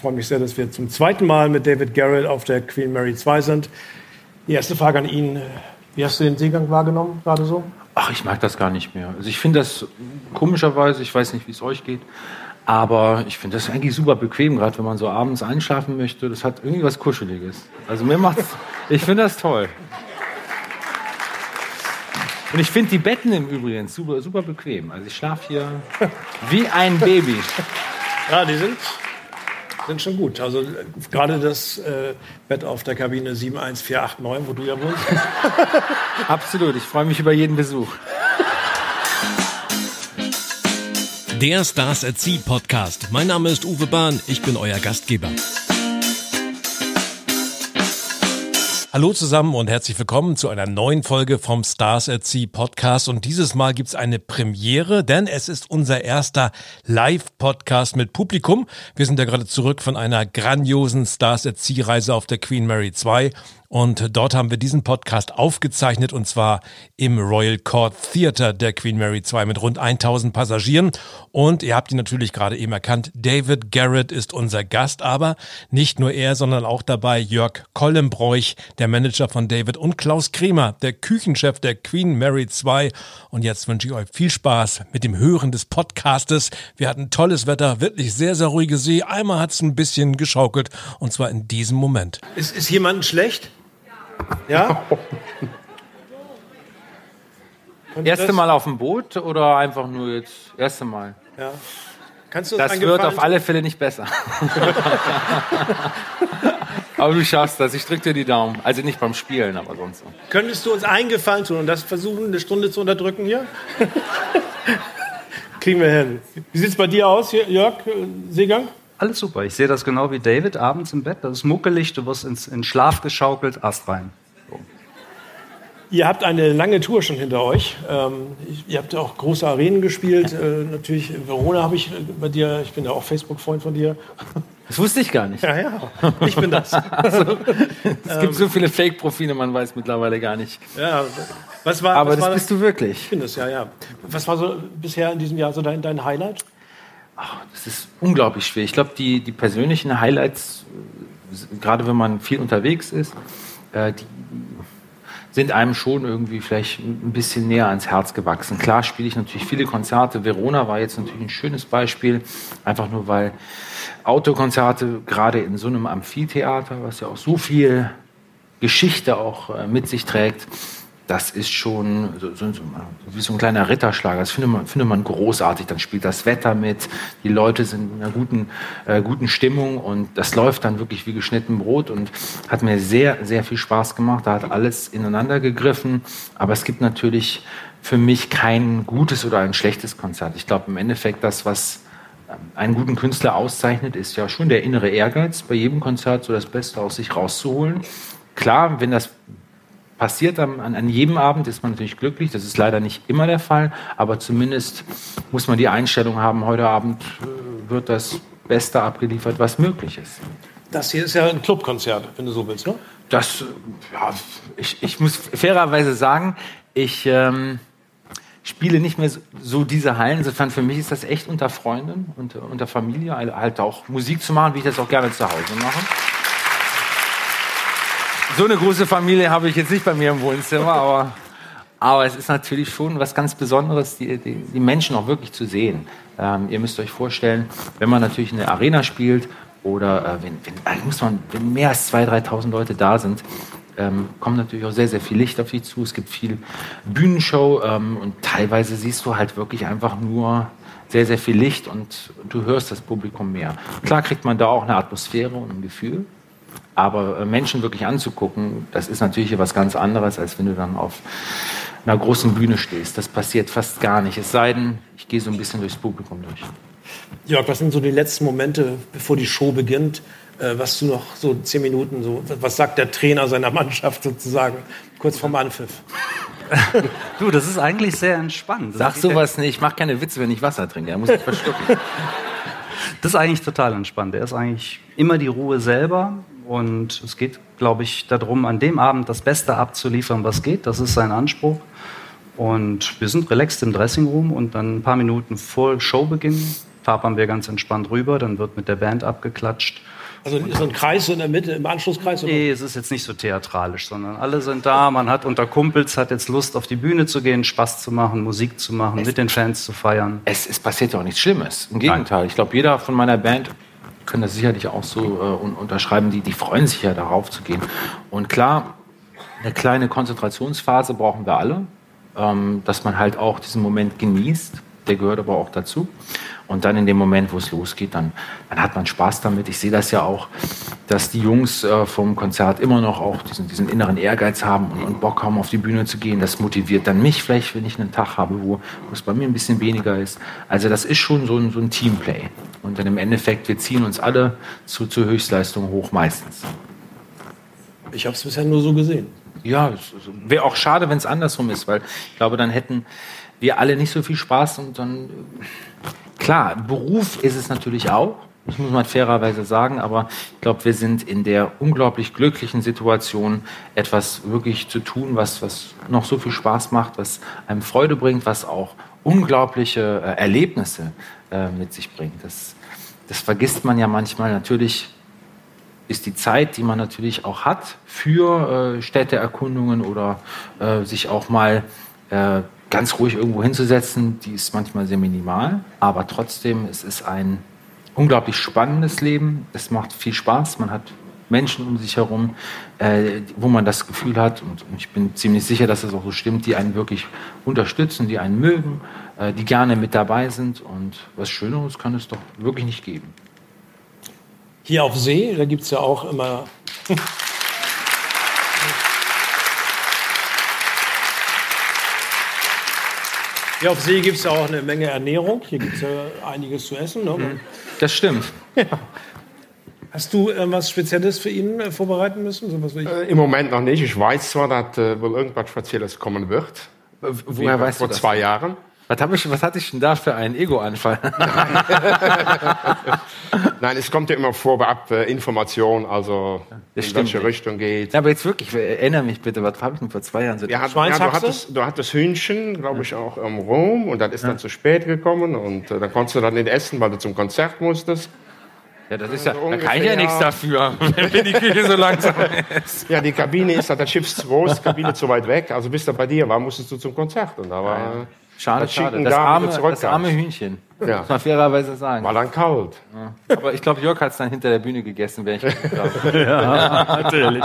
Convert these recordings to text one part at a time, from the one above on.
freue mich sehr, dass wir zum zweiten Mal mit David Garrett auf der Queen Mary 2 sind. Die erste Frage an ihn. Wie hast du den Seegang wahrgenommen, gerade so? Ach, ich mag das gar nicht mehr. Also ich finde das komischerweise, ich weiß nicht, wie es euch geht, aber ich finde das eigentlich super bequem, gerade wenn man so abends einschlafen möchte. Das hat irgendwie was Kuscheliges. Also mir macht's, ich finde das toll. Und ich finde die Betten im Übrigen super, super bequem. Also ich schlafe hier wie ein Baby. Ja, die sind, sind schon gut. Also gerade das äh, Bett auf der Kabine 71489, wo du ja wohnst. Absolut, ich freue mich über jeden Besuch. Der Stars at Sea Podcast. Mein Name ist Uwe Bahn, ich bin euer Gastgeber. Hallo zusammen und herzlich willkommen zu einer neuen Folge vom Stars at Sea Podcast. Und dieses Mal gibt's eine Premiere, denn es ist unser erster Live-Podcast mit Publikum. Wir sind ja gerade zurück von einer grandiosen Stars at Sea Reise auf der Queen Mary 2 und dort haben wir diesen Podcast aufgezeichnet und zwar im Royal Court Theatre der Queen Mary 2 mit rund 1000 Passagieren. Und ihr habt ihn natürlich gerade eben erkannt, David Garrett ist unser Gast, aber nicht nur er, sondern auch dabei Jörg Kollenbräuch, der Manager von David und Klaus Kremer, der Küchenchef der Queen Mary 2. Und jetzt wünsche ich euch viel Spaß mit dem Hören des Podcastes. Wir hatten tolles Wetter, wirklich sehr, sehr ruhige See. Einmal hat es ein bisschen geschaukelt und zwar in diesem Moment. Ist, ist jemandem schlecht? Ja? Erste Mal auf dem Boot oder einfach nur jetzt erste Mal? Ja. Kannst du das das wird auf alle Fälle nicht besser. aber du schaffst das. Ich drücke dir die Daumen. Also nicht beim Spielen, aber sonst. So. Könntest du uns eingefallen tun und das versuchen, eine Stunde zu unterdrücken hier? Kriegen wir hin. Wie sieht es bei dir aus, Jörg Seegang? Alles super. Ich sehe das genau wie David abends im Bett. Das ist muckelig, du wirst ins, in Schlaf geschaukelt, Ast rein. So. Ihr habt eine lange Tour schon hinter euch. Ähm, ihr habt auch große Arenen gespielt. Äh, natürlich in Verona habe ich bei dir, ich bin ja auch Facebook-Freund von dir. Das wusste ich gar nicht. Ja, ja, ich bin das. also, es gibt so viele Fake-Profile, man weiß mittlerweile gar nicht. Ja, was war, Aber was das war bist du wirklich. Ich bin das, ja, ja. Was war so bisher in diesem Jahr so dein, dein Highlight? Ach, das ist unglaublich schwer. Ich glaube, die, die persönlichen Highlights, äh, gerade wenn man viel unterwegs ist, äh, die sind einem schon irgendwie vielleicht ein bisschen näher ans Herz gewachsen. Klar spiele ich natürlich viele Konzerte. Verona war jetzt natürlich ein schönes Beispiel, einfach nur weil Autokonzerte gerade in so einem Amphitheater, was ja auch so viel Geschichte auch äh, mit sich trägt, das ist schon so, so, so, wie so ein kleiner Ritterschlag. Das findet man, findet man großartig. Dann spielt das Wetter mit, die Leute sind in einer guten, äh, guten Stimmung und das läuft dann wirklich wie geschnitten Brot und hat mir sehr, sehr viel Spaß gemacht. Da hat alles ineinander gegriffen. Aber es gibt natürlich für mich kein gutes oder ein schlechtes Konzert. Ich glaube im Endeffekt, das, was ähm, einen guten Künstler auszeichnet, ist ja schon der innere Ehrgeiz, bei jedem Konzert so das Beste aus sich rauszuholen. Klar, wenn das passiert an, an, jedem Abend, ist man natürlich glücklich. Das ist leider nicht immer der Fall, aber zumindest muss man die Einstellung haben, heute Abend äh, wird das Beste abgeliefert, was möglich ist. Das hier ist ja ein Clubkonzert, wenn du so willst, ne? Das, ja, ich, ich muss fairerweise sagen, ich ähm, spiele nicht mehr so, so diese Hallen. Insofern für mich ist das echt unter Freunden und unter Familie, halt auch Musik zu machen, wie ich das auch gerne zu Hause mache so eine große Familie habe ich jetzt nicht bei mir im Wohnzimmer, aber, aber es ist natürlich schon was ganz Besonderes, die, die, die Menschen auch wirklich zu sehen. Ähm, ihr müsst euch vorstellen, wenn man natürlich in der Arena spielt oder äh, wenn, wenn, äh, muss man, wenn mehr als 2.000, 3.000 Leute da sind, ähm, kommt natürlich auch sehr, sehr viel Licht auf dich zu. Es gibt viel Bühnenshow ähm, und teilweise siehst du halt wirklich einfach nur sehr, sehr viel Licht und du hörst das Publikum mehr. Klar kriegt man da auch eine Atmosphäre und ein Gefühl, aber äh, Menschen wirklich anzugucken, das ist natürlich was ganz anderes, als wenn du dann auf einer großen Bühne stehst. Das passiert fast gar nicht. Es sei denn, ich gehe so ein bisschen durchs Publikum durch. Jörg, was sind so die letzten Momente, bevor die Show beginnt? Äh, was du noch so zehn Minuten, so, was sagt der Trainer seiner Mannschaft sozusagen, kurz vorm Anpfiff? du, das ist eigentlich sehr entspannt. Sag sowas nicht, ich mache keine Witze, wenn ich Wasser trinke, da muss ich verschlucken. das ist eigentlich total entspannt. Er ist eigentlich immer die Ruhe selber und es geht, glaube ich, darum, an dem Abend das Beste abzuliefern, was geht. Das ist sein Anspruch. Und wir sind relaxed im Dressingroom und dann ein paar Minuten vor Showbeginn fabern wir ganz entspannt rüber. Dann wird mit der Band abgeklatscht Also so ein Kreis in der Mitte, im Anschlusskreis? Oder? Nee, es ist jetzt nicht so theatralisch, sondern alle sind da. Man hat unter Kumpels, hat jetzt Lust, auf die Bühne zu gehen, Spaß zu machen, Musik zu machen, es, mit den Fans zu feiern. Es, es passiert ja auch nichts Schlimmes. Im Gegenteil. Nein. Ich glaube, jeder von meiner Band kann das sicherlich auch so äh, unterschreiben. Die, die freuen sich ja darauf zu gehen. Und klar, eine kleine Konzentrationsphase brauchen wir alle, ähm, dass man halt auch diesen Moment genießt. Der gehört aber auch dazu. Und dann in dem Moment, wo es losgeht, dann, dann hat man Spaß damit. Ich sehe das ja auch, dass die Jungs äh, vom Konzert immer noch auch diesen, diesen inneren Ehrgeiz haben und, und, Bock haben, auf die Bühne zu gehen. Das motiviert dann mich vielleicht, wenn ich einen Tag habe, wo, wo es bei mir ein bisschen weniger ist. Also das ist schon so ein, so ein Teamplay. Und dann im Endeffekt, wir ziehen uns alle zu, zur Höchstleistung hoch meistens. Ich habe es bisher nur so gesehen. Ja, wäre auch schade, wenn es andersrum ist, weil ich glaube, dann hätten wir alle nicht so viel Spaß und dann Klar, Beruf ist es natürlich auch, das muss man fairerweise sagen, aber ich glaube, wir sind in der unglaublich glücklichen Situation, etwas wirklich zu tun, was, was noch so viel Spaß macht, was einem Freude bringt, was auch unglaubliche äh, Erlebnisse äh, mit sich bringt. Das, das vergisst man ja manchmal. Natürlich ist die Zeit, die man natürlich auch hat für äh, Städteerkundungen oder äh, sich auch mal äh, ganz ruhig irgendwo hinzusetzen, die ist manchmal sehr minimal, aber trotzdem, es ist ein unglaublich spannendes Leben. Es macht viel Spaß. Man hat Menschen um sich herum, äh, wo man das Gefühl hat, und, und, ich bin ziemlich sicher, dass das auch so stimmt, die einen wirklich unterstützen, die einen mögen, äh, die gerne mit dabei sind. Und was Schöneres kann es doch wirklich nicht geben. Hier auf See, da gibt es ja auch immer Ja, auf See gibt es ja auch eine Menge Ernährung. Hier gibt es ja einiges zu essen. Ne? Mhm. Das stimmt. Ja. Hast du äh, was Spezielles für ihn äh, vorbereiten müssen? So äh, Im Moment noch nicht. Ich weiß zwar, dass äh, wohl irgendwas Spezielles kommen wird. Woher weißt du das? Vor zwei Jahren. Was, hab ich, was hatte ich denn da für einen Ego-Anfall? Nein, es kommt ja immer vorab äh, Information, also das in welche Richtung geht. Ja, aber jetzt wirklich, erinnere mich bitte, was habe ich denn vor zwei Jahren so ja, hat, ja, du, hattest, du hattest Hühnchen, glaube ich, auch im Rom und das ist dann zu spät gekommen und äh, dann konntest du dann nicht essen, weil du zum Konzert musstest. Ja, das ist ja, also da kann ich ja nichts dafür, wenn die Küche so langsam ist. Ja, die Kabine ist, der Schiff zu groß, die Kabine zu weit weg. Also bis da bei dir war, musstest du zum Konzert. Und da war, ja. Schade, das schade. Das arme, das arme Hühnchen. Ja. Muss man fairerweise sagen. War dann kalt. Ja. Aber ich glaube, Jörg hat es dann hinter der Bühne gegessen, wenn ich Ja, natürlich.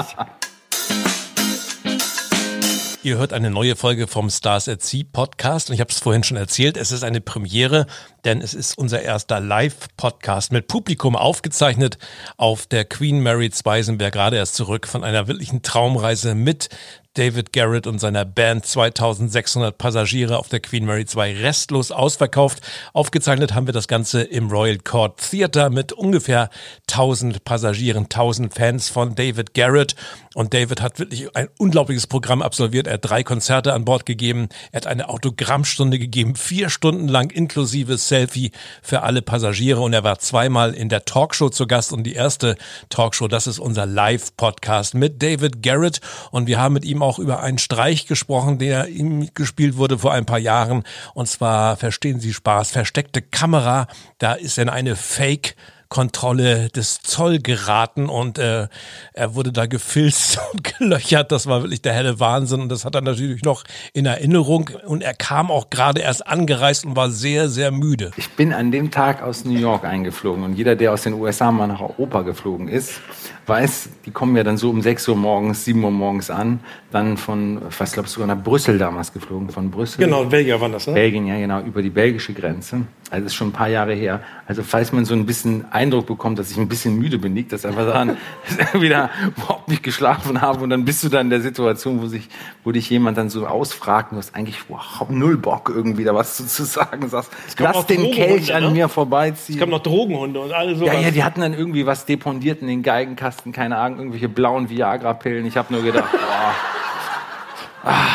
Ihr hört eine neue Folge vom Stars at Sea Podcast und ich habe es vorhin schon erzählt, es ist eine Premiere, denn es ist unser erster Live-Podcast mit Publikum aufgezeichnet auf der Queen Mary Zweisenberg gerade erst zurück von einer wirklichen Traumreise mit David Garrett und seiner Band 2600 Passagiere auf der Queen Mary 2 restlos ausverkauft. Aufgezeichnet haben wir das Ganze im Royal Court Theatre mit ungefähr 1000 Passagieren, 1000 Fans von David Garrett. Und David hat wirklich ein unglaubliches Programm absolviert. Er hat drei Konzerte an Bord gegeben. Er hat eine Autogrammstunde gegeben, vier Stunden lang inklusive Selfie für alle Passagiere. Und er war zweimal in der Talkshow zu Gast. Und die erste Talkshow, das ist unser Live-Podcast mit David Garrett. Und wir haben mit ihm auch über einen Streich gesprochen, der ihm gespielt wurde vor ein paar Jahren. Und zwar, verstehen Sie Spaß, versteckte Kamera. Da ist dann eine Fake Kontrolle des Zoll geraten und äh, er wurde da gefilzt und gelöchert. Das war wirklich der helle Wahnsinn und das hat er natürlich noch in Erinnerung und er kam auch gerade erst angereist und war sehr, sehr müde. Ich bin an dem Tag aus New York eingeflogen und jeder, der aus den USA mal nach Europa geflogen ist, weiß, die kommen ja dann so um 6 Uhr morgens, 7 Uhr morgens an, dann von, was ich, sogar nach Brüssel damals geflogen, von Brüssel. Genau, Belgien war das, ne? Belgien, ja genau, über die belgische Grenze. Also das ist schon ein paar Jahre her. Also falls man so ein bisschen Eindruck bekommt, dass ich ein bisschen müde bin, liegt das einfach daran, dass ich wieder überhaupt nicht geschlafen habe und dann bist du dann in der Situation, wo sich, wo dich jemand dann so ausfragt und du hast eigentlich überhaupt null Bock irgendwie da was zu, zu sagen, sagst, lass den Kelch an ne? mir vorbeiziehen. Es kamen noch Drogenhunde und alles so. Ja, ja, die hatten dann irgendwie was depondiert in den Geigenkasten, keine Ahnung, irgendwelche blauen Viagra-Pillen. Ich habe nur gedacht, boah. Ah.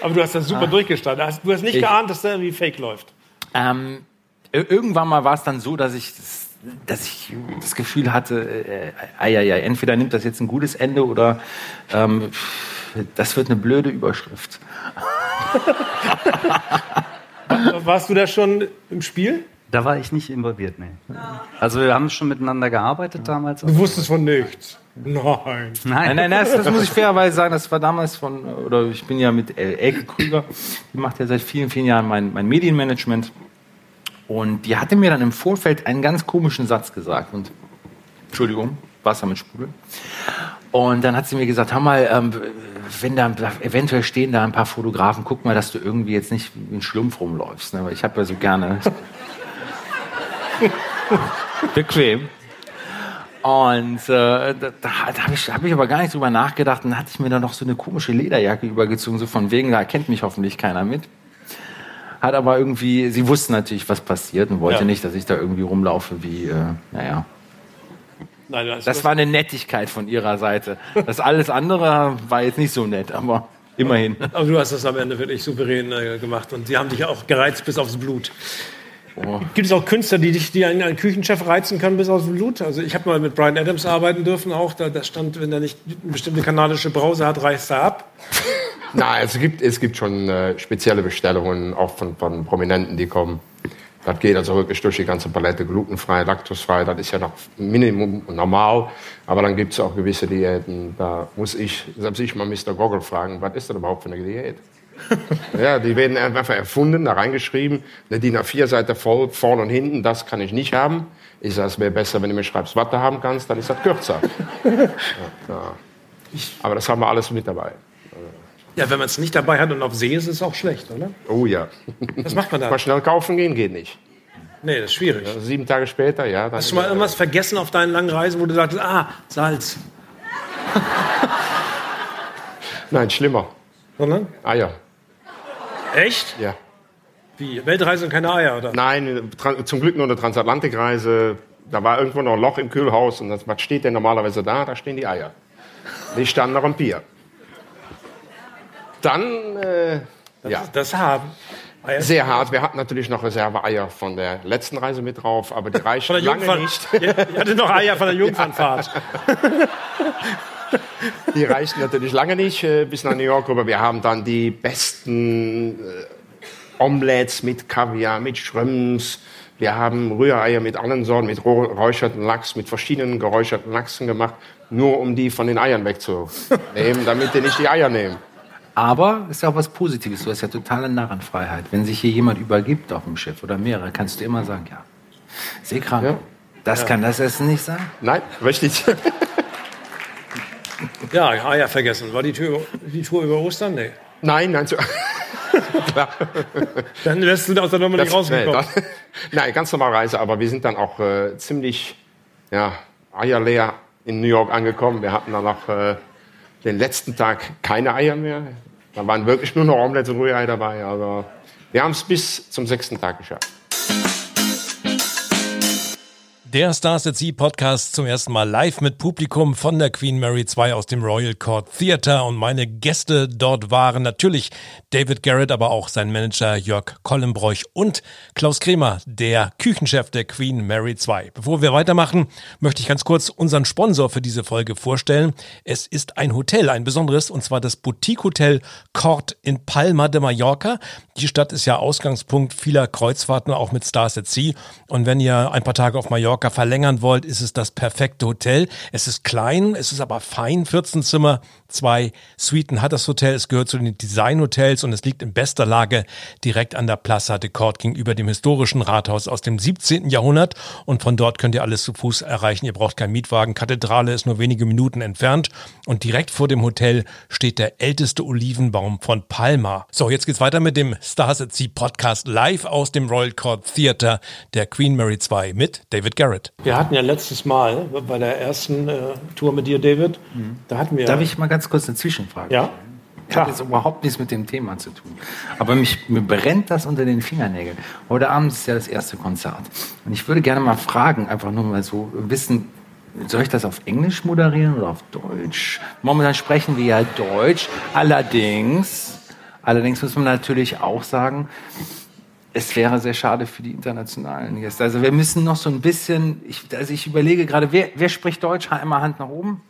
Aber du hast das super ah. durchgestanden. Du hast nicht ich, geahnt, dass der irgendwie fake läuft. Ähm, irgendwann mal war es dann so, dass ich, dass ich das Gefühl hatte, äh, äh, äh, entweder nimmt das jetzt ein gutes Ende oder ähm, das wird eine blöde Überschrift. Warst du da schon im Spiel? Da war ich nicht involviert, nee. Also wir haben schon miteinander gearbeitet damals. Du wusstest von nichts. Nein. Nein, Nein, nein, das, das muss ich fairerweise sagen, das war damals von, oder ich bin ja mit El- Elke Krüger, die macht ja seit vielen, vielen Jahren mein, mein Medienmanagement. Und die hatte mir dann im Vorfeld einen ganz komischen Satz gesagt. Und Entschuldigung, Wasser mit Sprudel. Und dann hat sie mir gesagt, hör mal, ähm, wenn da eventuell stehen da ein paar Fotografen, guck mal, dass du irgendwie jetzt nicht ein Schlumpf rumläufst. Ne? Weil ich habe ja so gerne bequem. Und äh, da, da habe ich, hab ich aber gar nicht drüber nachgedacht. Und dann hatte ich mir da noch so eine komische Lederjacke übergezogen, so von wegen, da kennt mich hoffentlich keiner mit. Hat aber irgendwie, sie wussten natürlich, was passiert und wollte Ja. nicht, dass ich da irgendwie rumlaufe wie, äh, naja. Nein, das, Das war eine Nettigkeit von ihrer Seite. Das alles andere war jetzt nicht so nett, aber immerhin. aber du hast das am Ende wirklich souverän äh, gemacht und die haben dich auch gereizt bis aufs Blut. Oh. Gibt es auch Künstler, die dich, die einen, Küchenchef reizen können bis aufs Blut? Also ich habe mal mit Brian Adams arbeiten dürfen auch. Da, da stand, wenn er nicht eine bestimmte kanadische Brause hat, reißt er ab. Nein, es gibt, es gibt schon äh, spezielle Bestellungen, auch von, von Prominenten, die kommen. Das geht also wirklich durch die ganze Palette, glutenfrei, laktosfrei, das ist ja noch Minimum normal. Aber dann gibt es auch gewisse Diäten, da muss ich, selbst ich mal Mr. Goggle fragen, was ist das überhaupt für eine Diät? ja, die werden einfach erfunden, da reingeschrieben, eine DIN A4-Seite voll, vorne und hinten, das kann ich nicht haben. Ich sage, es wäre besser, wenn du mir schreibst, was du haben kannst, dann ist das kürzer. ja, ja. Aber das haben wir alles mit dabei. Ja, wenn man es nicht dabei hat und auf See ist, ist es auch schlecht, oder? Oh ja. Was macht man da? Mal schnell kaufen gehen geht nicht. Nee, das ist schwierig. Also sieben Tage später, ja. Hast du mal irgendwas vergessen auf deinen langen Reisen, wo du sagtest, ah, Salz? Nein, schlimmer. Sondern? Eier. Echt? Ja. Wie? Weltreise und keine Eier, oder? Nein, zum Glück nur eine Transatlantikreise. Da war irgendwo noch ein Loch im Kühlhaus. Und das, was steht denn normalerweise da? Da stehen die Eier. Die standen noch im Bier. Dann, äh, ja, Das haben. Eier. sehr hart. Wir hatten natürlich noch Reserve-Eier von der letzten Reise mit drauf, aber die der lange nicht. Ihr hattet noch Eier von der Jungfernfahrt. Die reichten natürlich lange nicht äh, bis nach New York, aber wir haben dann die besten äh, Omelettes mit Kaviar, mit Schröms. Wir haben Rühreier mit allen Sorten, mit geräucherten Lachs, mit verschiedenen geräucherten Lachsen gemacht, nur um die von den Eiern wegzunehmen, damit die nicht die Eier nehmen. Aber ist ja auch was Positives. Du hast ja totale Narrenfreiheit. Wenn sich hier jemand übergibt auf dem Schiff oder mehrere, kannst du immer sagen, ja, seekrank. Ja. Das kann das Essen nicht sein. Nein, richtig. Ja, Eier vergessen. War die, Tür, die Tour über Ostern? Nee. nein, nein, so, Dann lässt du aus der Nummer nicht das, nee, rausgekommen. das, nein, ganz normale Reise, aber wir sind dann auch äh, ziemlich ja, eierleer in New York angekommen. Wir hatten dann noch äh, den letzten Tag keine Eier mehr. Da waren wirklich nur noch Omelette und Rührei dabei. Also wir haben es bis zum sechsten Tag geschafft. Der Stars at Sea Podcast zum ersten Mal live mit Publikum von der Queen Mary 2 aus dem Royal Court Theatre und meine Gäste dort waren natürlich David Garrett, aber auch sein Manager Jörg Kollenbroich und Klaus Kremer, der Küchenchef der Queen Mary 2. Bevor wir weitermachen, möchte ich ganz kurz unseren Sponsor für diese Folge vorstellen. Es ist ein Hotel, ein besonderes, und zwar das Boutique Hotel Court in Palma de Mallorca. Die Stadt ist ja Ausgangspunkt vieler Kreuzfahrten, auch mit Stars at Sea. Und wenn ihr ein paar Tage auf Mallorca verlängern wollt, ist es das perfekte Hotel. Es ist klein, es ist aber fein, 14 Zimmer, zwei Suiten hat das Hotel. Es gehört zu den Designhotels und es liegt in bester Lage direkt an der Plaza de Court gegenüber dem historischen Rathaus aus dem 17. Jahrhundert. Und von dort könnt ihr alles zu Fuß erreichen. Ihr braucht keinen Mietwagen. Kathedrale ist nur wenige Minuten entfernt. Und direkt vor dem Hotel steht der älteste Olivenbaum von Palma. So, jetzt geht's weiter mit dem Stars at Sea Podcast live aus dem Royal Court Theatre der Queen Mary 2 mit David Garrett. Wir hatten ja letztes Mal bei der ersten äh, Tour mit dir, David, da hatten wir. Darf ich mal ganz kurz eine Zwischenfrage Ja? Hat Klar. jetzt überhaupt nichts mit dem Thema zu tun. Aber mich, mir brennt das unter den Fingernägeln. Heute Abend ist ja das erste Konzert. Und ich würde gerne mal fragen, einfach nur mal so wissen, soll ich das auf Englisch moderieren oder auf Deutsch? Momentan sprechen wir ja Deutsch. Allerdings, allerdings muss man natürlich auch sagen, es wäre sehr schade für die internationalen Gäste. Also wir müssen noch so ein bisschen, ich, also ich überlege gerade, wer, wer spricht Deutsch? Einmal Hand nach oben.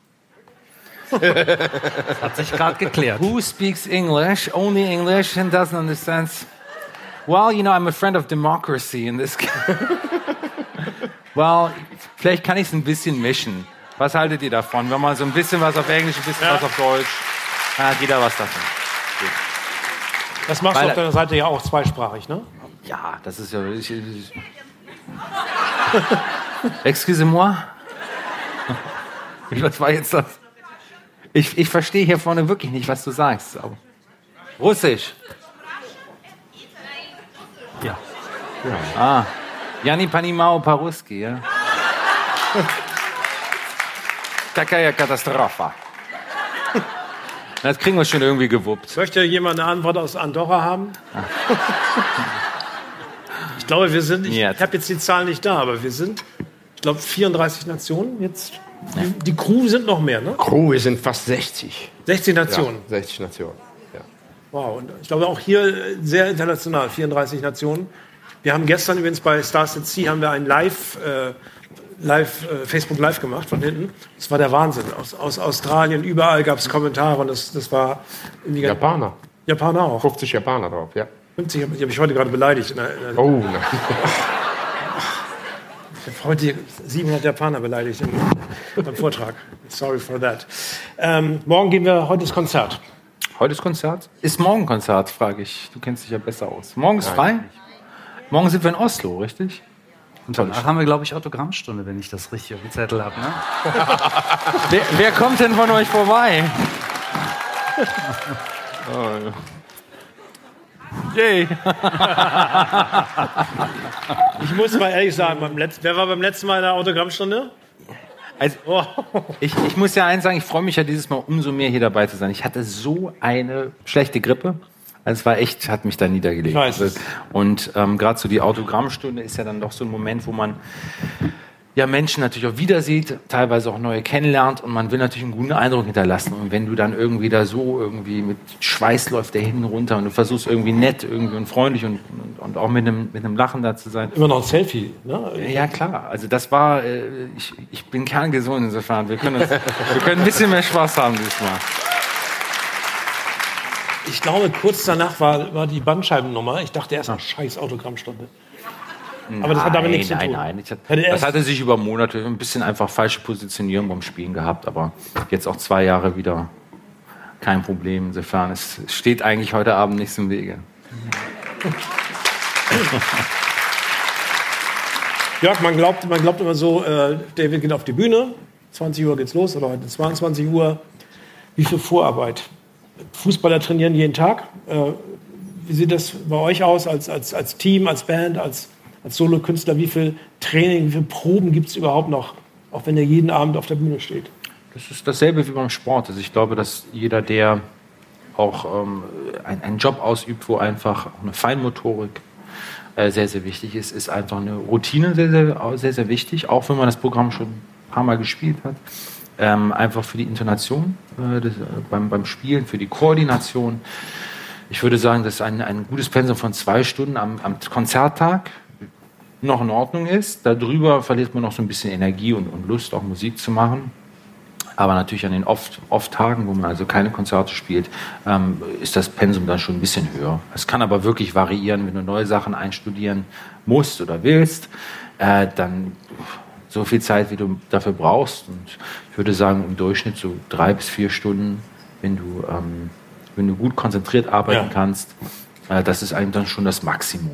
Hat sich gerade geklärt. Who speaks English, only English, and doesn't understand well, you know, I'm a friend of democracy in this. well, vielleicht kann ich es ein bisschen mischen. Was haltet ihr davon, wenn man so ein bisschen was auf Englisch, ein bisschen Ja. was auf Deutsch? Da hat jeder was davon. Das machst Weil- du auf deiner Seite ja auch zweisprachig, ne? Ja, das ist ja. Ich, ich, Excusez-moi. Was war jetzt das? Ich, ich verstehe hier vorne wirklich nicht, was du sagst. Aber Russisch. Ja. ja. Ah. Jani Panimao Paruski, ja. Takaya Katastrophe. Das kriegen wir schon irgendwie gewuppt. Möchte jemand eine Antwort aus Andorra haben? Ah. Ich glaube, wir sind, ich, ich habe jetzt die Zahlen nicht da, aber wir sind glaube, 34 Nationen jetzt. Die, die Crew sind noch mehr, ne? Crew, wir sind fast 60. 60 Ja, Nationen. 60 Nationen. Ja. Wow, und ich glaube auch hier äh, sehr international, 34 Nationen. Wir haben gestern übrigens bei Stars at Sea haben wir ein Live, äh, Live äh, Facebook Live gemacht von hinten. Das war der Wahnsinn. Aus, aus Australien, überall gab es Kommentare und das, das war Japaner. Japaner auch. 50 Japaner drauf, ja. 50 habe hab ich heute gerade beleidigt. In der, in der, Oh, nein. Ich habe heute 700 Japaner beleidigt im, beim Vortrag. Sorry for that. Ähm, morgen gehen wir heute ins Konzert. Heute ist Konzert? Ist morgen Konzert, frage ich. Du kennst dich ja besser aus. Morgen ist frei? Morgen sind wir in Oslo, richtig? Und danach haben wir, glaube ich, Autogrammstunde, wenn ich das richtig auf dem Zettel habe. Ne? Wer, wer kommt denn von euch vorbei? Oh. Yay. Ich muss mal ehrlich sagen, beim letzten, wer war beim letzten Mal in der Autogrammstunde? Also, Oh. ich, ich muss ja eins sagen, ich freue mich ja dieses Mal umso mehr hier dabei zu sein. Ich hatte so eine schlechte Grippe. Also es war echt, hat mich da niedergelegt. Und ähm, gerade so die Autogrammstunde ist ja dann doch so ein Moment, wo man ja Menschen natürlich auch wieder sieht, teilweise auch neue kennenlernt und man will natürlich einen guten Eindruck hinterlassen. Und wenn du dann irgendwie da so irgendwie mit Schweiß läuft der hinten runter und du versuchst irgendwie nett irgendwie und freundlich und, und, und auch mit einem, mit einem Lachen da zu sein, Immer noch ein Selfie. Ne? ja, klar. Also das war, äh, ich, ich bin kerngesund insofern. Wir können, uns, wir können ein bisschen mehr Spaß haben diesmal. Ich glaube, kurz danach war, war die Bandscheibennummer. Ich dachte erst mal, scheiß Autogrammstunde. Aber das hat damit nichts zu nein, tun. Nein, hat, Hätte das hatte sich über Monate ein bisschen einfach falsche Positionierung beim Spielen gehabt, aber jetzt auch zwei Jahre wieder kein Problem. Insofern, es steht eigentlich heute Abend nichts im Wege. Jörg, man glaubt, man glaubt immer so, äh, David geht auf die Bühne, 20 Uhr geht's los oder heute 22 Uhr. Wie viel Vorarbeit? Fußballer trainieren jeden Tag. Äh, wie sieht das bei euch aus als, als, als Team, als Band, als, als Solokünstler? Wie viel Training, wie viele Proben gibt es überhaupt noch, auch wenn er jeden Abend auf der Bühne steht? Das ist dasselbe wie beim Sport. Also ich glaube, dass jeder, der auch ähm, ein- einen Job ausübt, wo einfach eine Feinmotorik äh, sehr, sehr wichtig ist, ist einfach eine Routine sehr, sehr, sehr, sehr wichtig, auch wenn man das Programm schon ein paar Mal gespielt hat. Ähm, einfach für die Intonation äh, das, äh, beim, beim Spielen, für die Koordination. Ich würde sagen, dass ein, ein gutes Pensum von zwei Stunden am, am Konzerttag noch in Ordnung ist. Darüber verliert man noch so ein bisschen Energie und, und Lust, auch Musik zu machen. Aber natürlich an den oft, oft Tagen, wo man also keine Konzerte spielt, ähm, ist das Pensum dann schon ein bisschen höher. Es kann aber wirklich variieren, wenn du neue Sachen einstudieren musst oder willst, äh, dann so viel Zeit, wie du dafür brauchst. Und ich würde sagen, im Durchschnitt so drei bis vier Stunden, wenn du, ähm, wenn du gut konzentriert arbeiten Ja. kannst, äh, das ist eigentlich dann schon das Maximum.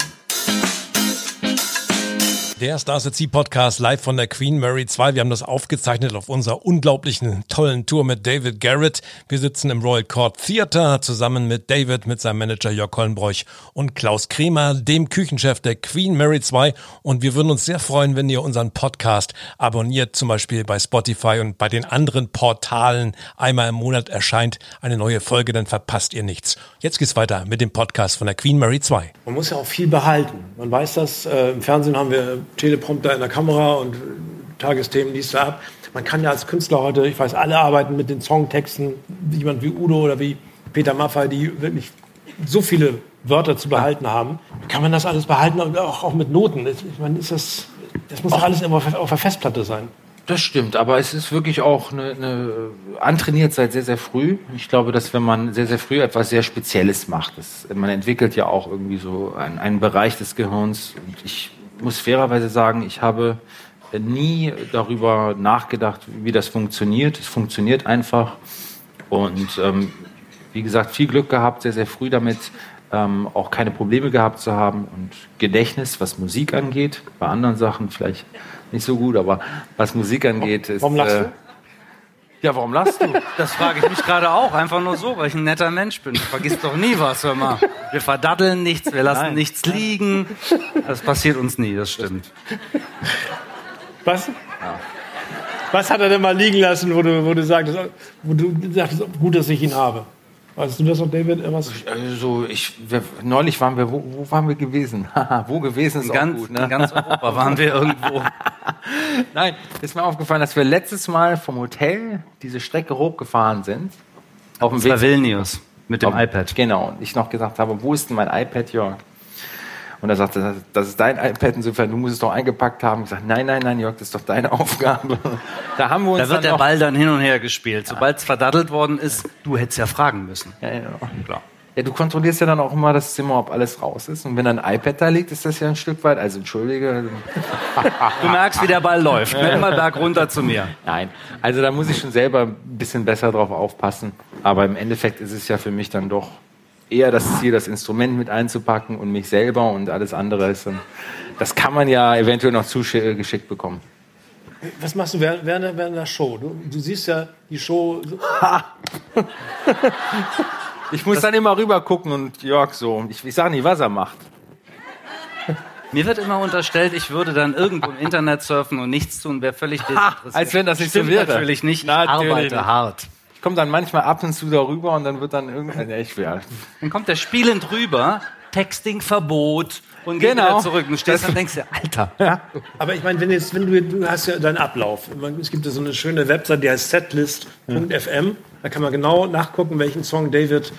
Der Stars at Sea Podcast live von der Queen Mary 2. Wir haben das aufgezeichnet auf unserer unglaublichen, tollen Tour mit David Garrett. Wir sitzen im Royal Court Theatre zusammen mit David, mit seinem Manager Jörg Hollenbroich und Klaus Kremer, dem Küchenchef der Queen Mary 2. Und wir würden uns sehr freuen, wenn ihr unseren Podcast abonniert, zum Beispiel bei Spotify und bei den anderen Portalen. Einmal im Monat erscheint eine neue Folge, dann verpasst ihr nichts. Jetzt geht's weiter mit dem Podcast von der Queen Mary 2. Man muss ja auch viel behalten. Man weiß das, äh, im Fernsehen haben wir Teleprompter in der Kamera und Tagesthemen liest du ab. Man kann ja als Künstler heute, ich weiß, alle arbeiten mit den Songtexten, jemand wie Udo oder wie Peter Maffay, die wirklich so viele Wörter zu behalten haben. Kann man das alles behalten, und auch, auch mit Noten? Ich meine, ist das, das muss doch alles immer auf, auf der Festplatte sein. Das stimmt, aber es ist wirklich auch eine, eine antrainiert seit sehr, sehr früh. Ich glaube, dass wenn man sehr, sehr früh etwas sehr Spezielles macht, das, man entwickelt ja auch irgendwie so einen, einen Bereich des Gehirns. Und ich muss fairerweise sagen, ich habe nie darüber nachgedacht, wie das funktioniert. Es funktioniert einfach. Und ähm, wie gesagt, viel Glück gehabt, sehr, sehr früh damit, ähm, auch keine Probleme gehabt zu haben. Und Gedächtnis, was Musik angeht, bei anderen Sachen vielleicht nicht so gut, aber was Musik angeht, ist. Warum lachst äh, du? Ja, warum lachst du? Das frage ich mich gerade auch, einfach nur so, weil ich ein netter Mensch bin. Du vergisst doch nie was, hör mal. Wir verdatteln nichts, wir lassen Nein. nichts liegen. Das passiert uns nie, das stimmt. Was? Was hat er denn mal liegen lassen, wo du, wo du sagtest, wo du sagtest, gut, dass ich ihn habe? Weißt du das noch, David? Was? Also ich, wir, neulich waren wir, wo, wo waren wir gewesen? Haha, wo gewesen ist ganz, gut, ne? in ganz Europa waren wir irgendwo. Nein, ist mir aufgefallen, dass wir letztes Mal vom Hotel diese Strecke hochgefahren sind. Auf dem Das war Weg Vilnius mit dem auf- iPad. Genau. Und ich noch gesagt habe, wo ist denn mein iPad, Jörg? Und er sagte, das- ist dein iPad, insofern, du musst es doch eingepackt haben. Ich sage, nein, nein, nein, Jörg, das ist doch deine Aufgabe. Da haben wir uns Da wird der Ball dann hin und her gespielt. Sobald es verdattelt worden ist, du hättest ja fragen müssen. Ja, ja. Klar. Ja, du kontrollierst ja dann auch immer das Zimmer, ob alles raus ist. Und wenn dann ein iPad da liegt, ist das ja ein Stück weit. Also entschuldige. Du merkst, wie der Ball läuft. Nimm mal Berg runter zu mir. Nein. Also da muss ich schon selber ein bisschen besser drauf aufpassen. Aber im Endeffekt ist es ja für mich dann doch eher das Ziel, das Instrument mit einzupacken und mich selber und alles andere ist dann. Das kann man ja eventuell noch zugeschickt bekommen. Was machst du während, während, der- während der Show? Du, du siehst ja die Show. so- Ich muss dann immer rüber gucken und Jörg so. Ich, ich sage nicht, was er macht. Mir wird immer unterstellt, ich würde dann irgendwo im Internet surfen und nichts tun, wäre völlig desinteressiert. als wenn das nicht Stimmt so wäre. natürlich nicht. Ich Natürlich arbeite nicht. hart. Ich komme dann manchmal ab und zu darüber und dann wird dann irgendein. Ja, ich will. Dann kommt der spielend rüber, Texting-Verbot und geht Genau. wieder zurück. Und stehst dann und denkst dir, Alter. Aber ich meine, wenn jetzt, wenn du, du hast ja deinen Ablauf. Es gibt ja so eine schöne Website, die heißt setlist.fm. Da kann man genau nachgucken, welchen Song David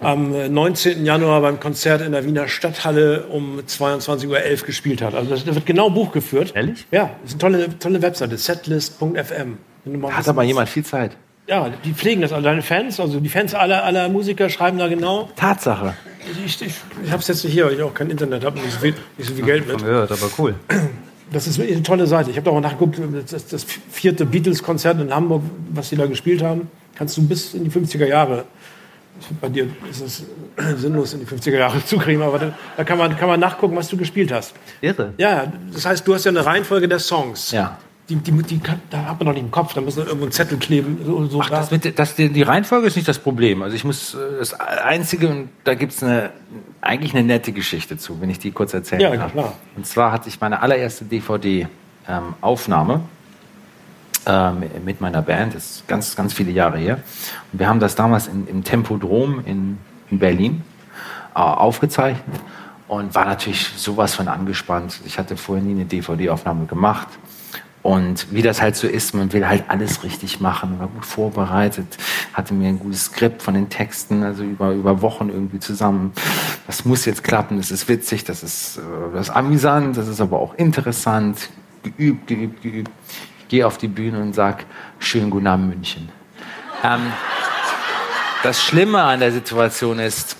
am äh, 19. Januar beim Konzert in der Wiener Stadthalle um 22.11 Uhr gespielt hat. Also das, da wird genau Buch geführt. Ehrlich? Ja, das ist eine tolle, tolle Webseite, setlist.fm. Wenn du mal Hat aber jemand viel Zeit. Ja, die pflegen das. Also deine Fans, also die Fans aller, aller Musiker schreiben da genau. Tatsache. Ich, ich, ich habe es jetzt nicht hier, weil ich auch kein Internet habe und nicht so viel, nicht so viel Geld mit. Gehört, aber cool. Das ist eine tolle Seite. Ich habe da auch nachgeguckt, das, das vierte Beatles-Konzert in Hamburg, was sie da gespielt haben, kannst du bis in die 50er Jahre. Bei dir ist es sinnlos, in die 50er Jahre zu kriegen, aber da, da kann, man, kann man nachgucken, was du gespielt hast. Irre. Ja, das heißt, du hast ja eine Reihenfolge der Songs. Ja. Die, die, die, kann- da hat man noch nicht im Kopf, da muss noch irgendwo ein Zettel kleben. So, so Ach, das mit, das, die, die Reihenfolge ist nicht das Problem. Also ich muss, äh, das Einzige, und da gibt es eine, eigentlich eine nette Geschichte zu, wenn ich die kurz erzählen Ja, kann. klar. Und zwar hatte ich meine allererste DVD-Aufnahme ähm, mit meiner Band, das ist ganz, ganz viele Jahre her. Und wir haben das damals in, im Tempodrom in, in Berlin äh, aufgezeichnet und war natürlich sowas von angespannt. Ich hatte vorher nie eine DVD-Aufnahme gemacht. Und wie das halt so ist, man will halt alles richtig machen, war gut vorbereitet, hatte mir ein gutes Skript von den Texten, also über, über Wochen irgendwie zusammen. Das muss jetzt klappen, das ist witzig, das ist, äh, das ist amüsant, das ist aber auch interessant. Geübt, geübt, geübt. Ich gehe auf die Bühne und sag, schönen guten Abend München. Ähm, das Schlimme an der Situation ist,